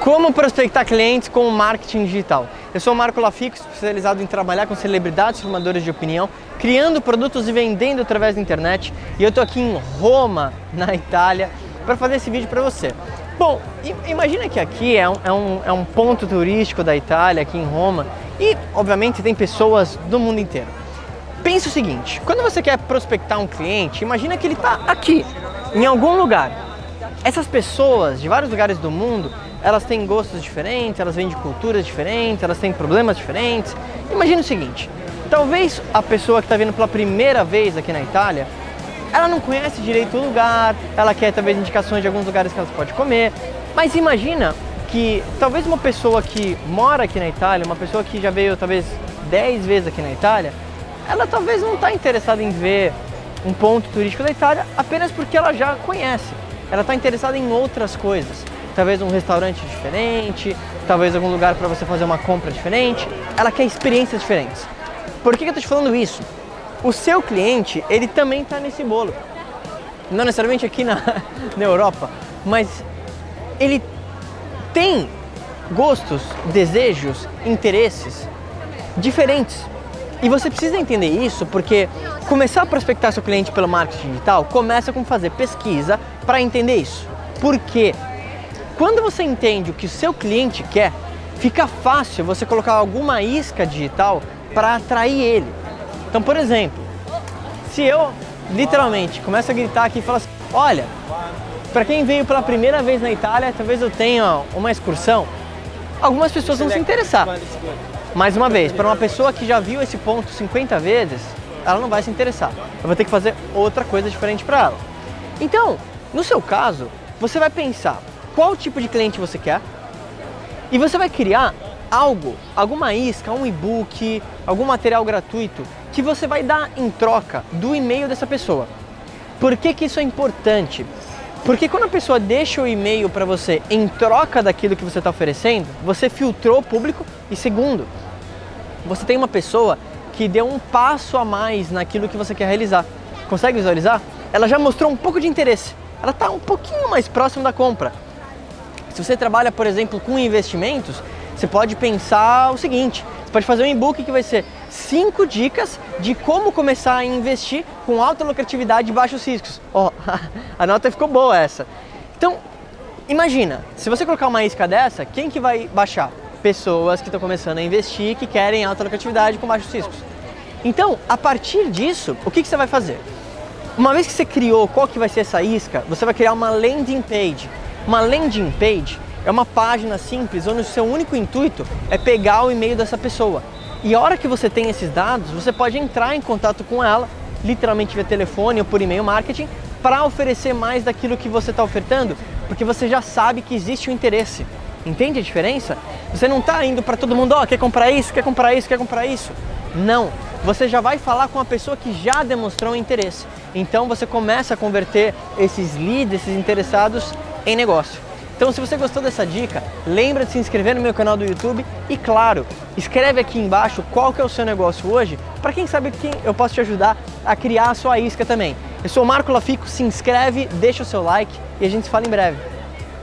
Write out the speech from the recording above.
Como prospectar clientes com marketing digital? Eu sou o Marco Lafico, especializado em trabalhar com celebridades formadores de opinião, criando produtos e vendendo através da internet. E eu estou aqui em Roma, na Itália, para fazer esse vídeo para você. Bom, imagina que aqui é um, é, um, é um ponto turístico da Itália, aqui em Roma, e obviamente tem pessoas do mundo inteiro. Pense o seguinte, quando você quer prospectar um cliente, imagina que ele está aqui, em algum lugar. Essas pessoas de vários lugares do mundo elas têm gostos diferentes, elas vêm de culturas diferentes, elas têm problemas diferentes. Imagina o seguinte: talvez a pessoa que está vindo pela primeira vez aqui na Itália, ela não conhece direito o lugar, ela quer talvez indicações de alguns lugares que ela pode comer, mas imagina que talvez uma pessoa que mora aqui na Itália, uma pessoa que já veio talvez 10 vezes aqui na Itália, ela talvez não está interessada em ver um ponto turístico da Itália apenas porque ela já conhece. Ela está interessada em outras coisas talvez um restaurante diferente, talvez algum lugar para você fazer uma compra diferente. Ela quer experiências diferentes. Por que, eu estou te falando isso? O seu cliente, ele também está nesse bolo. Não necessariamente aqui na, na Europa, mas ele tem gostos, desejos, interesses diferentes. E você precisa entender isso porque começar a prospectar seu cliente pelo marketing digital começa com fazer pesquisa para entender isso. Por quê? Quando você entende o que o seu cliente quer, fica fácil você colocar alguma isca digital para atrair ele. Então, por exemplo, se eu literalmente começo a gritar aqui e falar assim: olha, para quem veio pela primeira vez na Itália, talvez eu tenha uma excursão, algumas pessoas vão se interessar. Mais uma vez, para uma pessoa que já viu esse ponto 50 vezes, ela não vai se interessar. Eu vou ter que fazer outra coisa diferente para ela. Então, no seu caso, você vai pensar: qual tipo de cliente você quer e você vai criar algo, alguma isca, um e-book, algum material gratuito que você vai dar em troca do e-mail dessa pessoa. Por que, que isso é importante? Porque quando a pessoa deixa o e-mail para você em troca daquilo que você está oferecendo, você filtrou o público e segundo, você tem uma pessoa que deu um passo a mais naquilo que você quer realizar. Consegue visualizar? Ela já mostrou um pouco de interesse. Ela está um pouquinho mais próximo da compra. Se você trabalha, por exemplo, com investimentos, você pode pensar o seguinte: você pode fazer um e-book que vai ser 5 dicas de como começar a investir com alta lucratividade e baixos riscos. Ó, oh, a nota ficou boa essa. Então, imagina, se você colocar uma isca dessa, quem que vai baixar? Pessoas que estão começando a investir, que querem alta lucratividade com baixos riscos. Então, a partir disso, o que, que você vai fazer? Uma vez que você criou qual que vai ser essa isca, você vai criar uma landing page uma landing page é uma página simples onde o seu único intuito é pegar o e-mail dessa pessoa. E a hora que você tem esses dados, você pode entrar em contato com ela, literalmente via telefone ou por e-mail marketing, para oferecer mais daquilo que você está ofertando, porque você já sabe que existe o interesse. Entende a diferença? Você não está indo para todo mundo, ó, oh, quer comprar isso, quer comprar isso, quer comprar isso. Não, você já vai falar com a pessoa que já demonstrou interesse. Então você começa a converter esses leads, esses interessados em negócio. Então, se você gostou dessa dica, lembra de se inscrever no meu canal do YouTube e, claro, escreve aqui embaixo qual que é o seu negócio hoje, para quem sabe que eu posso te ajudar a criar a sua isca também. Eu sou o Marco Lafico, se inscreve, deixa o seu like e a gente se fala em breve.